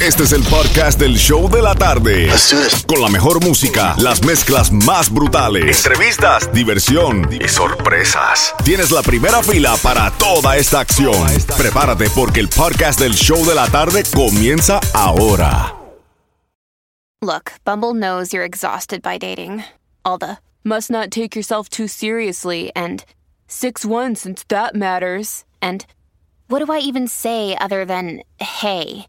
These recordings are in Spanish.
Este es el podcast del show de la tarde. Con la mejor música, las mezclas más brutales, entrevistas, diversión y sorpresas. Tienes la primera fila para toda esta acción. Prepárate porque el podcast del show de la tarde comienza ahora. Look, Bumble knows you're exhausted by dating. All the must not take yourself too seriously and 6 1 since that matters. And what do I even say other than hey?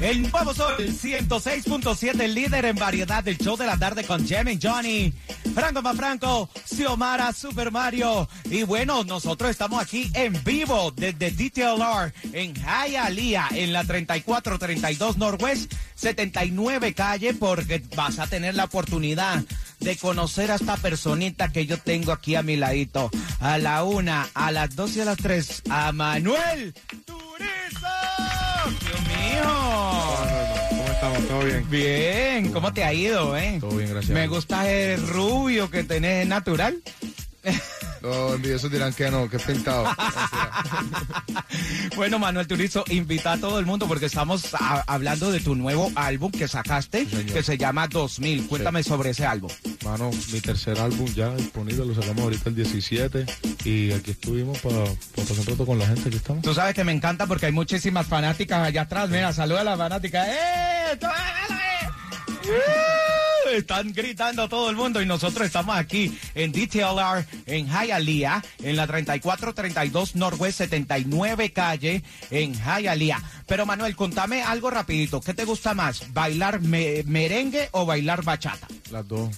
El nuevo sol 106.7, líder en variedad del show de la tarde con Jamie Johnny, Franco Franco, Xiomara, Super Mario. Y bueno, nosotros estamos aquí en vivo desde DTLR en Hialeah, en la 3432 Northwest 79 calle, porque vas a tener la oportunidad de conocer a esta personita que yo tengo aquí a mi ladito. A la una, a las dos y a las tres, a Manuel Turizo. Dios mío. ¿Cómo estamos? ¿Todo bien? Bien, ¿cómo te ha ido, eh? Todo bien, gracias. Me gusta el rubio que tenés natural. Los envidiosos dirán que no, que es pintado. bueno, Manuel Turizo, invita a todo el mundo porque estamos a- hablando de tu nuevo álbum que sacaste, Sí, que se llama 2000. Cuéntame sobre ese álbum. Mano, mi tercer álbum ya disponible, lo sacamos ahorita el 17 y aquí estuvimos para pasar un rato con la gente, aquí estamos. Tú sabes que me encanta porque hay muchísimas fanáticas allá atrás. Mira, saluda a las fanáticas. ¡Eh! ¡Uh! Están gritando todo el mundo y nosotros estamos aquí en DTLR en Hialeah, en la 3432 Northwest 79 calle en Hialeah. Pero Manuel, contame algo rapidito. ¿Qué te gusta más? ¿Bailar me- merengue o bailar bachata? Las dos.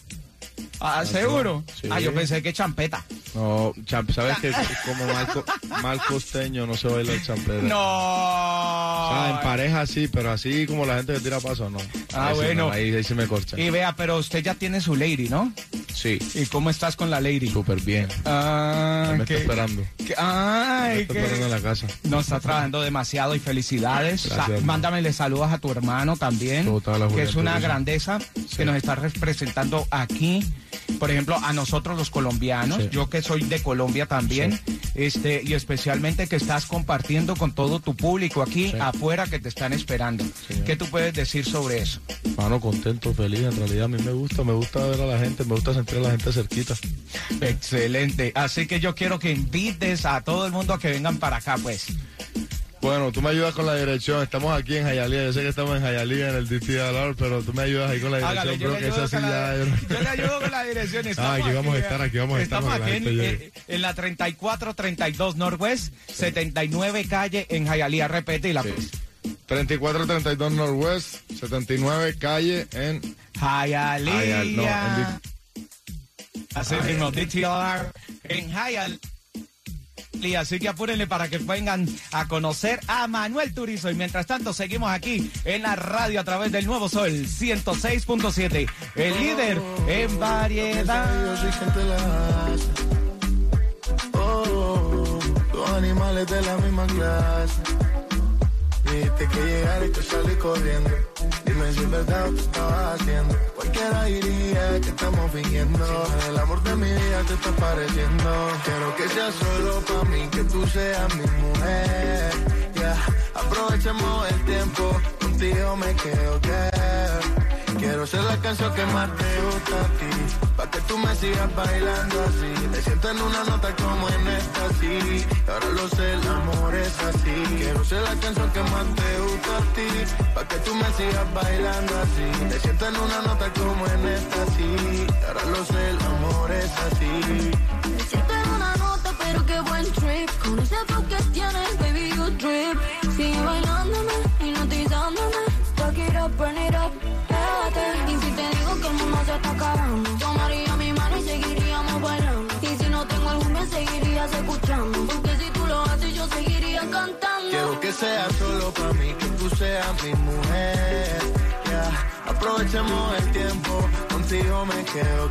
Ah, Las ¿seguro? dos, sí. Ah, yo pensé que champeta. No, champ, ¿sabes que como mal, co- mal costeño no se baila el champeta? No. Sea, en pareja sí, pero así como la gente que tira paso, no. Ah, Ahí sí bueno. no, ahí, ahí sí me corcha. Y vea, pero usted ya tiene su lady, ¿no? Sí, ¿Y cómo estás con la lady? súper bien. Ah, me está esperando. que- Me ay, está esperando en la casa. no está trabajando demasiado y felicidades. Gracias, Sa- mándamele saludos a tu hermano también, que es una sí. grandeza que nos está representando aquí. Por ejemplo, a nosotros los colombianos, Sí. yo que soy de Colombia también, este y especialmente que estás compartiendo con todo tu público aquí. Afuera que te están esperando. Señor. ¿Qué tú puedes decir sobre eso? Mano, contento, feliz. En realidad a mí me gusta, me gusta ver a la gente, me gusta sentir a la gente cerquita. Excelente. Así que yo quiero que invites a todo el mundo a que vengan para acá, pues. Bueno, tú me ayudas con la dirección. Estamos aquí en Jayalía. Yo sé que estamos en Jayalía, en el DTLR, pero tú me ayudas ahí con la dirección. Hágale, yo le que eso sí con la- ya- yo le ayudo con la dirección. Estamos aquí vamos a estar, aquí vamos a estar Estamos aquí la en, eh, en la 3432 Northwest, 79 calle en Hialeah. Repetila, Sí. pues. 3432 Northwest, 79 calle en Hialeah. Hialeah, no, en Así mismo, DTR en Así que apúrenle para que vengan a conocer a Manuel Turizo. Y mientras tanto, seguimos aquí en la radio a través del Nuevo Sol 106.7. El líder en variedad. Oh, animales de la misma clase. Dijiste que llegara y te salí corriendo. Dime si es verdad lo que estabas haciendo. Cualquiera diría que estamos fingiendo. El amor de mi vida te está pareciendo. Quiero que sea solo para mí, que tú seas mi mujer. Ya, aprovechemos el tiempo. Contigo me quedo, girl. Quiero ser la canción que más te gusta a ti. Pa' que tú me sigas bailando así. Te siento en una nota como en esta, sí. Ahora lo sé, el amor es así. Quiero ser la canción que más te gusta a ti. Pa' que tú me sigas bailando así. Te siento en una nota como en esta, sí. Ahora lo sé, el amor es así. Me siento en una nota, pero qué buen trip. Con ese flow que tienes, que sea solo para mí, que tú seas mi mujer. Ya, aprovechemos el tiempo, contigo me quedo.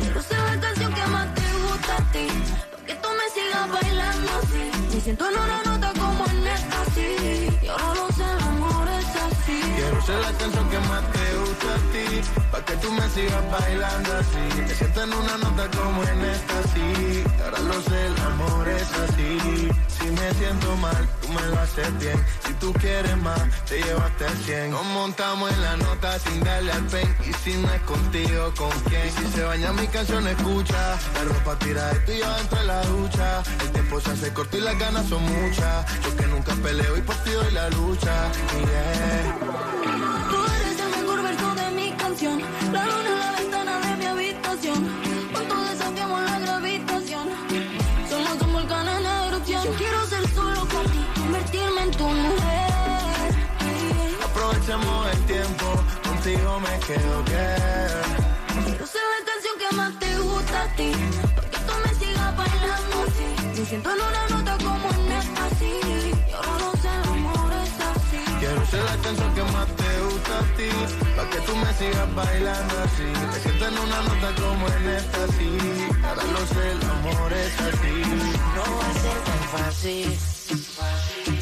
Quiero ser la canción que más te gusta a ti. Pa' que tú me sigas bailando así. Me siento en una nota como en esta, sí puse la canción que más te gusta a ti, pa' que tú me sigas bailando así. Te siento en una nota como en esta, sí. Ahora lo sé, el amor es así. Si me siento mal, tú me lo haces bien. Si tú quieres más, te llevaste al 100. Nos montamos en la nota sin darle al pen. Y si no es contigo, ¿con quién? Y si se baña mi canción, escucha. La ropa tira de ti entre la ducha. El tiempo se hace corto y las ganas son muchas. Yo que nunca peleo y por ti doy la lucha. Yeah. Me quedo que. Quiero ser la canción que más te gusta a ti. Para que tú me sigas bailando así. Me siento en una nota como en esta, así. Y ahora no sé, el amor es así. Quiero ser la canción que más te gusta a ti, pa' que tú me sigas bailando así. Me siento en una nota como en esta, sí. Ahora lo sé, el amor es así. No va a ser tan fácil.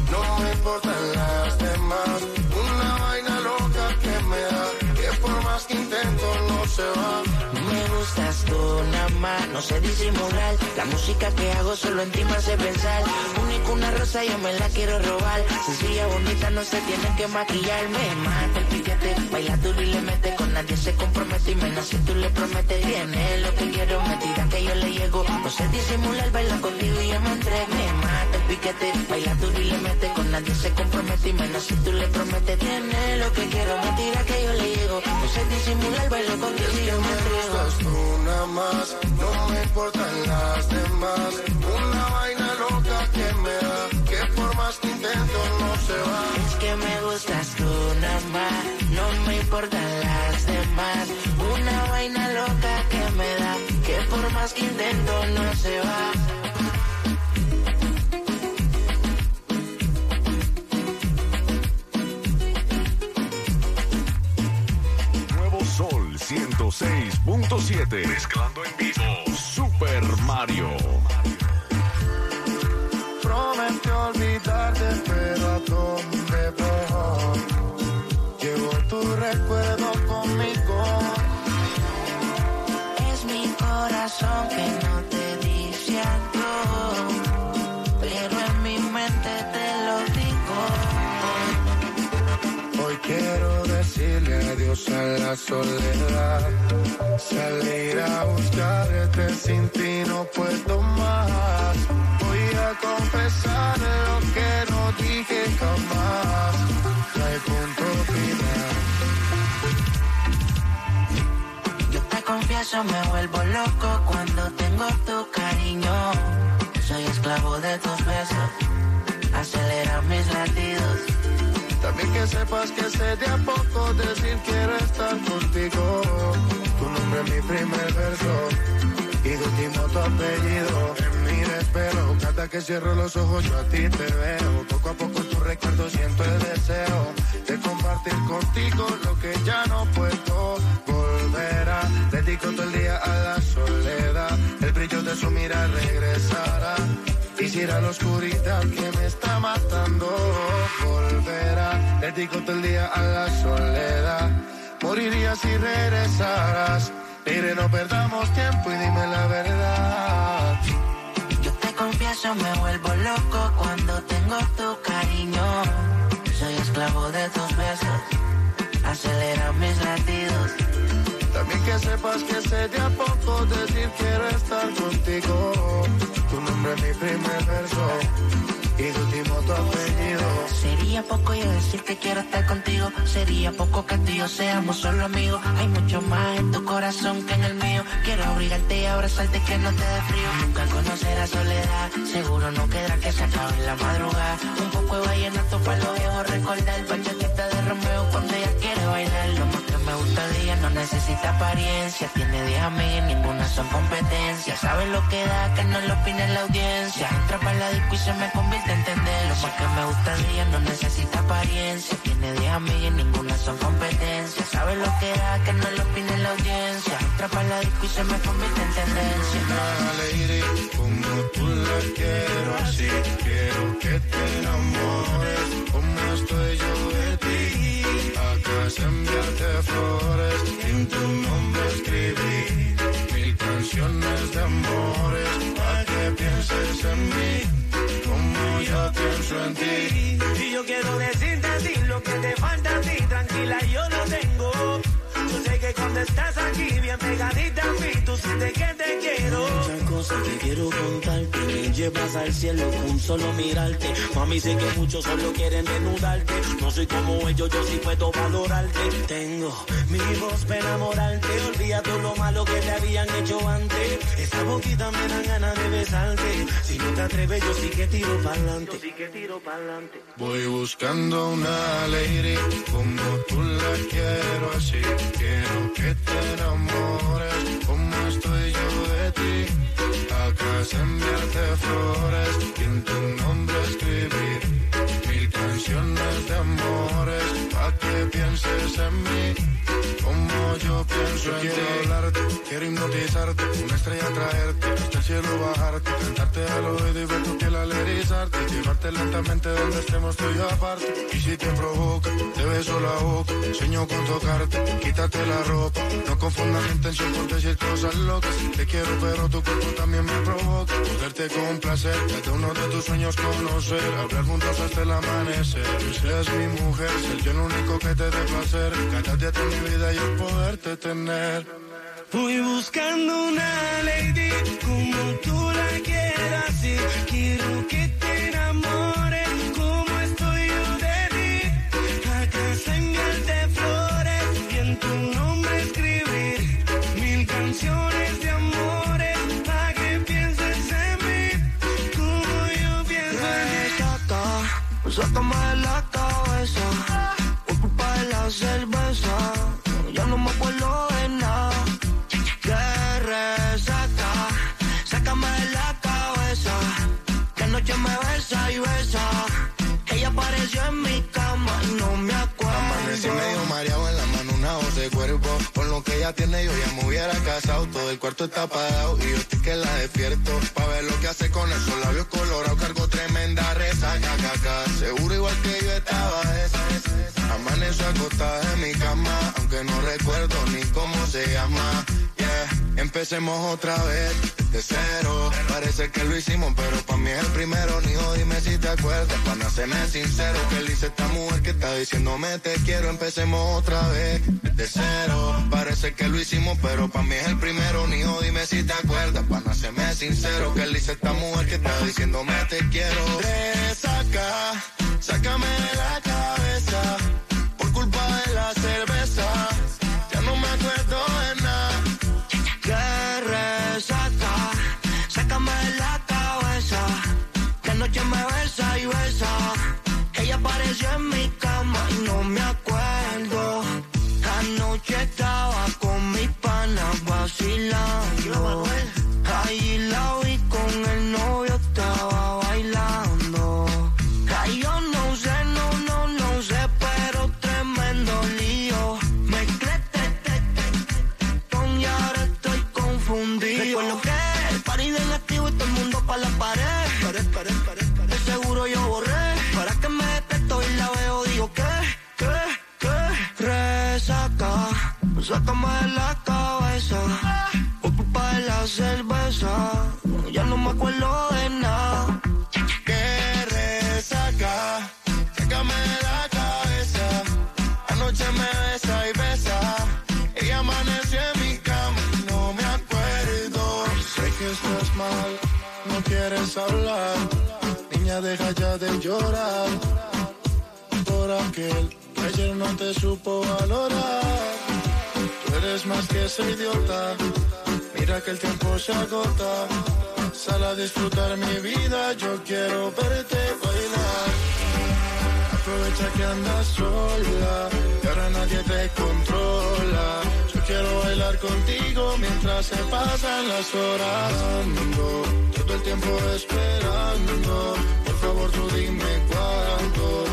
no sé disimular. La música que hago solo en ti me hace pensar. Único una rosa, yo me la quiero robar. Sencilla, bonita, no se tiene que maquillar. Me mata el piquete, baila duro y le mete. Nadie se compromete y menos si tú le prometes. Viene lo que quiero, me tira que yo le llego. No sé disimular, baila contigo y yo me entrego. Me mata el piquete, baila duro y le mete. Con nadie se compromete y menos si tú le prometes. Tiene lo que quiero, me tira que yo le llego. No sé disimular, baila contigo y yo me entrego. tú nada más, no me importan las demás. Más que intento no se va. Nuevo Sol 106.7. Mezclando en vivo. Super Mario. Prometí olvidarte, pero ¿a dónde voy? Llevo tu recuerdo soledad. Salir a buscarte sin ti no puedo más. Voy a confesar lo que no dije jamás. No hay punto final. Yo te confieso, me vuelvo loco cuando tengo tu cariño. Soy esclavo de tus besos, acelera mis latidos. Que sepas que sé de a poco decir quiero estar contigo. Tu nombre es mi primer verso y de último tu apellido. En mi espero, cada que cierro los ojos yo a ti te veo. Poco a poco tu recuerdo siento el deseo de compartir contigo lo que ya no puedo volver a. Dedico todo el día a la soledad, el brillo de su mirada regresará. Quisiera la oscuridad que me está matando volverá. Dedico todo el día a la soledad. Moriría si regresaras. Mire, no perdamos tiempo y dime la verdad. Yo te confieso, me vuelvo loco cuando tengo tu cariño. Soy esclavo de tus besos, acelera mis latidos. También que sepas que sé de a poco decir quiero estar contigo. Tu nombre es mi primer verso y tu último tu apellido. Sería poco yo decir que quiero estar contigo. Sería poco que tú y yo seamos solo amigos. Hay mucho más en tu corazón que en el mío. Quiero abrigarte y abrazarte que no te dé frío. Nunca conocerás soledad. Seguro no quedará que se acabe en la madrugada. Un poco de vallenato para los viejos recordar. Bachatita necesita apariencia. Tiene 10 amigas, ninguna son competencia. Sabe lo que da, que no lo opine la audiencia. Entra para la disco y se me convierte en entender. Lo más que me gusta de ella no necesita apariencia. Tiene 10 amigas, ninguna son competencia. Sabe lo que da, que no lo opine la audiencia. Entra para la disco y se me convierte en tendencia. Como tú la quiero así. Quiero que te enamores, como estoy yo enviarte flores, en tu nombre escribí mil canciones de amores, para que pienses en mí, como yo pienso en ti. Y yo quiero decirte a ti lo que te falta a ti, tranquila yo lo tengo. Yo sé que cuando estás aquí bien pegadita a mí, tú que te quiero. Llevas al cielo con solo mirarte. Mami, sé que muchos solo quieren desnudarte. No soy como ellos, yo sí puedo valorarte. Tengo mi voz para enamorarte. Olvida todo lo malo que te habían hecho antes. Esa boquita me dan ganas de besarte. Si no te atreves, yo sí que tiro pa'lante. Yo sí que tiro pa'lante. Voy buscando una lady como tú la quiero así. Quiero que te enamores como estoy yo de. Acá enviarte flores y en tu nombre escribir mil canciones de amores pa' que pienses en mí. Como yo pienso en quiero hablarte, quiero hipnotizarte, una estrella traerte, hasta el cielo bajarte, cantarte al oído y ver tu piel al erizarte, llevarte lentamente donde estemos tú y aparte. Y si te provoca, te beso la boca, sueño con tocarte, quítate la ropa, no confundas intención por decir cosas locas. Te quiero pero tu cuerpo también me provoca, poderte complacer, desde uno de tus sueños conocer, hablar juntos hasta el amanecer. Seas mi mujer, ser yo el único que te dé placer, cada día mi vida yo poderte tener. Voy buscando una lady como tú la quieras y quiero que te enamores como estoy yo de ti. Acá enviarte flores y en tu nombre escribir mil canciones de amores para que pienses en mí como yo pienso en ti. De la de. Con lo que ella tiene, yo ya me hubiera casado. Todo el cuarto está apagado y yo estoy que la despierto. Pa' ver lo que hace con esos labios colorados. Cargo tremenda resaca, caca. Seguro igual que yo estaba esa. Amaneció acostada en mi cama, aunque no recuerdo ni cómo se llama. Empecemos otra vez, de cero. Parece que lo hicimos, pero pa' mí es el primero. Nijo, dime si te acuerdas, para hacerme sincero. Que le hice esta mujer que está diciéndome te quiero. Empecemos otra vez, de cero. Parece que lo hicimos, pero pa' mí es el primero. Nijo, dime si te acuerdas, para hacerme sincero. Que le hice esta mujer que está diciéndome te quiero. El party del activo y todo el mundo pa' la pared. Pared, pared, pared, pared. De seguro yo borré. Para que me despierto y la veo, digo que, que, que. Resaca, sácame de la cabeza. Por culpa de la cerveza. Ya no me acuerdo de nada. Niña, deja ya de llorar. Por aquel que ayer no te supo valorar. Tú eres más que ese idiota. Mira que el tiempo se agota. Sal a disfrutar mi vida, yo quiero verte bailar. Aprovecha que andas sola, que ahora nadie te controla. Quiero bailar contigo mientras se pasan las horas. Ando todo el tiempo esperando. Por favor, tú dime cuándo.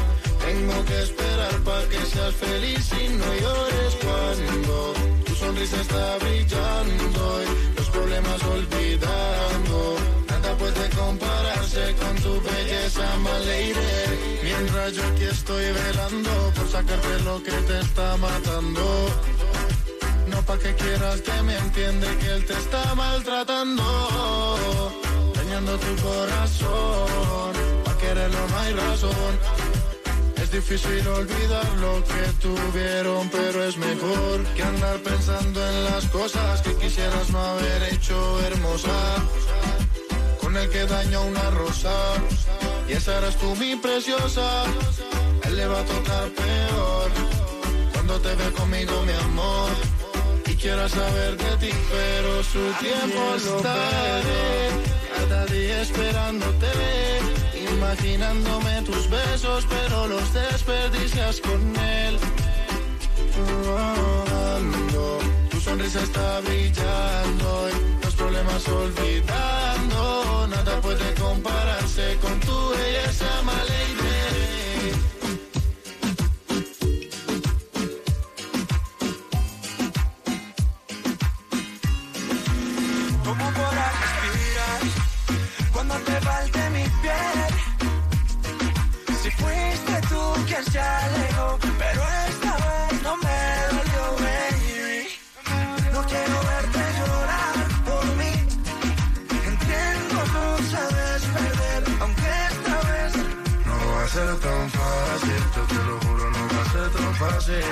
Tengo que esperar para que seas feliz y no llores cuando tu sonrisa está brillando y los problemas olvidando. Nada puede compararse con tu belleza, my. Mientras yo aquí estoy velando por sacarte lo que te está matando. Pa' que quieras que me entiende que él te está maltratando. Dañando tu corazón. Pa' quererlo no hay razón. Es difícil olvidar lo que tuvieron, pero es mejor que andar pensando en las cosas que quisieras no haber hecho hermosa. Con el que daño una rosa, y esa eras tú mi preciosa. Él le va a tocar peor cuando te ve conmigo, mi amor. Y quiera saber de ti, pero su tiempo estaré. Cada día esperándote Imaginándome tus besos, pero los desperdicias con él. Tu sonrisa está brillando y los problemas olvidando. Nada puede compararse con tu belleza, my lady. Alejó, pero esta vez no me dolió, baby. No quiero verte llorar por mí. Entiendo, no sabes perder, aunque esta vez No va a ser tan fácil, yo te lo juro, no va a ser tan fácil.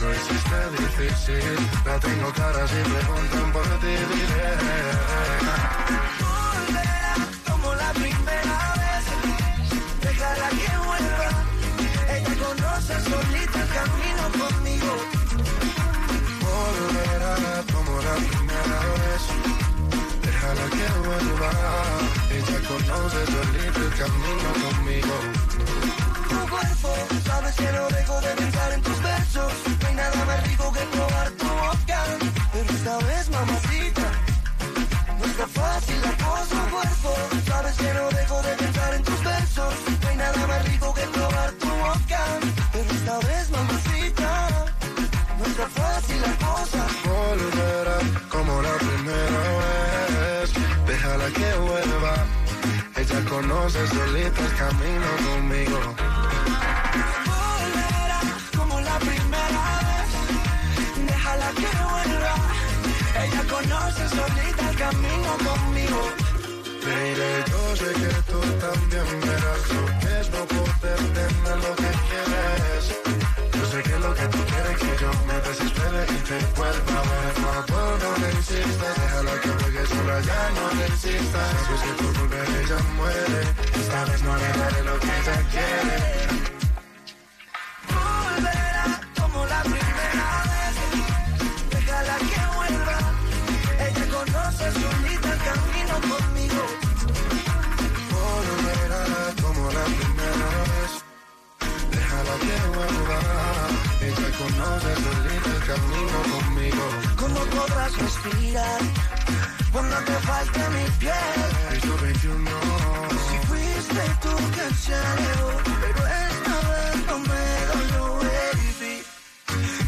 Lo hiciste difícil, la tengo clara si preguntan por ti, diré. Déjala que vuelva. Ella conoce solita el camino conmigo. Tu cuerpo, sabes que no dejo de conoce solita el camino conmigo. Volverá como la primera vez. Déjala que vuelva. Ella conoce solita el camino conmigo. Mire, yo sé que tú también verás lo que es no poder tener lo que quieres. Yo sé que lo que tú quieres que yo me desespere y te vuelva a ver. Por favor, no le insistas, déjala que juegue sola, ya no le insistas. Sabes que volver muere, esta vez no daré lo que ella quiere. Volverá como la primera vez. Déjala que vuelva. Ella conoce solita el camino conmigo. Volverá como la primera vez. Déjala que vuelva. Ella conoce solita el camino conmigo. ¿Cómo podrás respirar cuando te falte mi piel? Piso 21. Pero esta vez no me dolió, baby.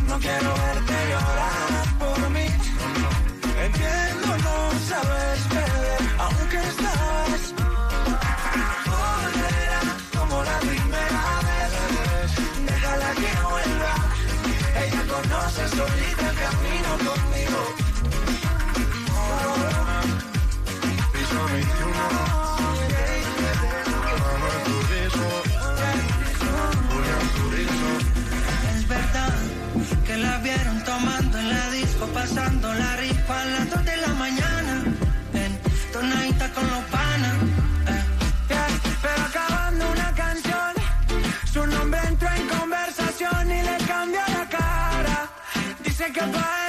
No quiero verte llorar por mí. Entiendo, no sabes perder, aunque estás. Volverá como la primera vez. Déjala que vuelva. Ella conoce solita el camino conmigo. Piso 21. Pasando la rico a las 2 de la mañana. En tonadita con los panas. eh. Pero acabando una canción, su nombre entró en conversación y le cambió la cara. Dice que va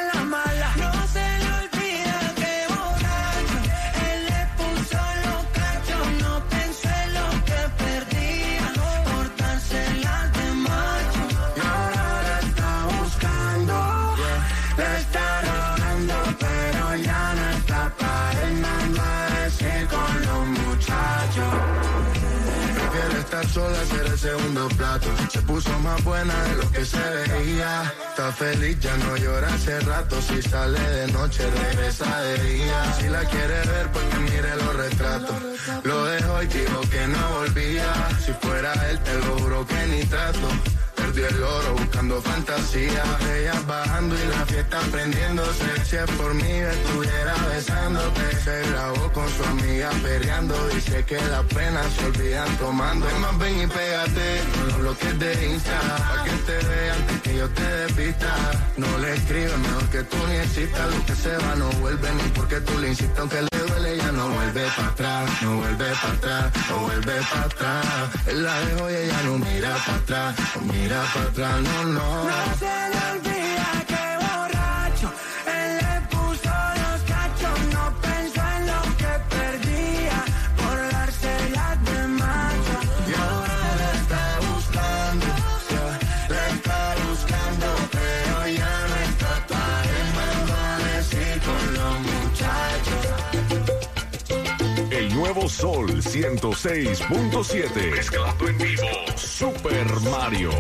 estar sola será el segundo plato. Se puso más buena de lo que se veía. Está feliz, ya no llora hace rato. Si sale de noche, regresa de día. Si la quiere ver, pues que mire los retratos. Lo dejo y dijo que no volvía. Si fuera él, te lo juro que ni trato perdió el oro buscando fantasía. Ella bajando y la fiesta prendiéndose. Si es por mí, estuviera besándote. Se grabó con su amiga perreando. Dice que las penas se olvidan tomando. Más, ven y pégate con los bloques de Insta. Pa' que te vea antes que yo te despista. No le escribe mejor que tú ni existas. Lo que se va no vuelve ni porque tú le insistas. Aunque le duele, ya no vuelve para atrás. No vuelve para atrás, no vuelve para atrás. Él la dejó y ella no mira para atrás. No mira para atrás, no. No Sol 106.7. Mezclando en vivo. Super Mario.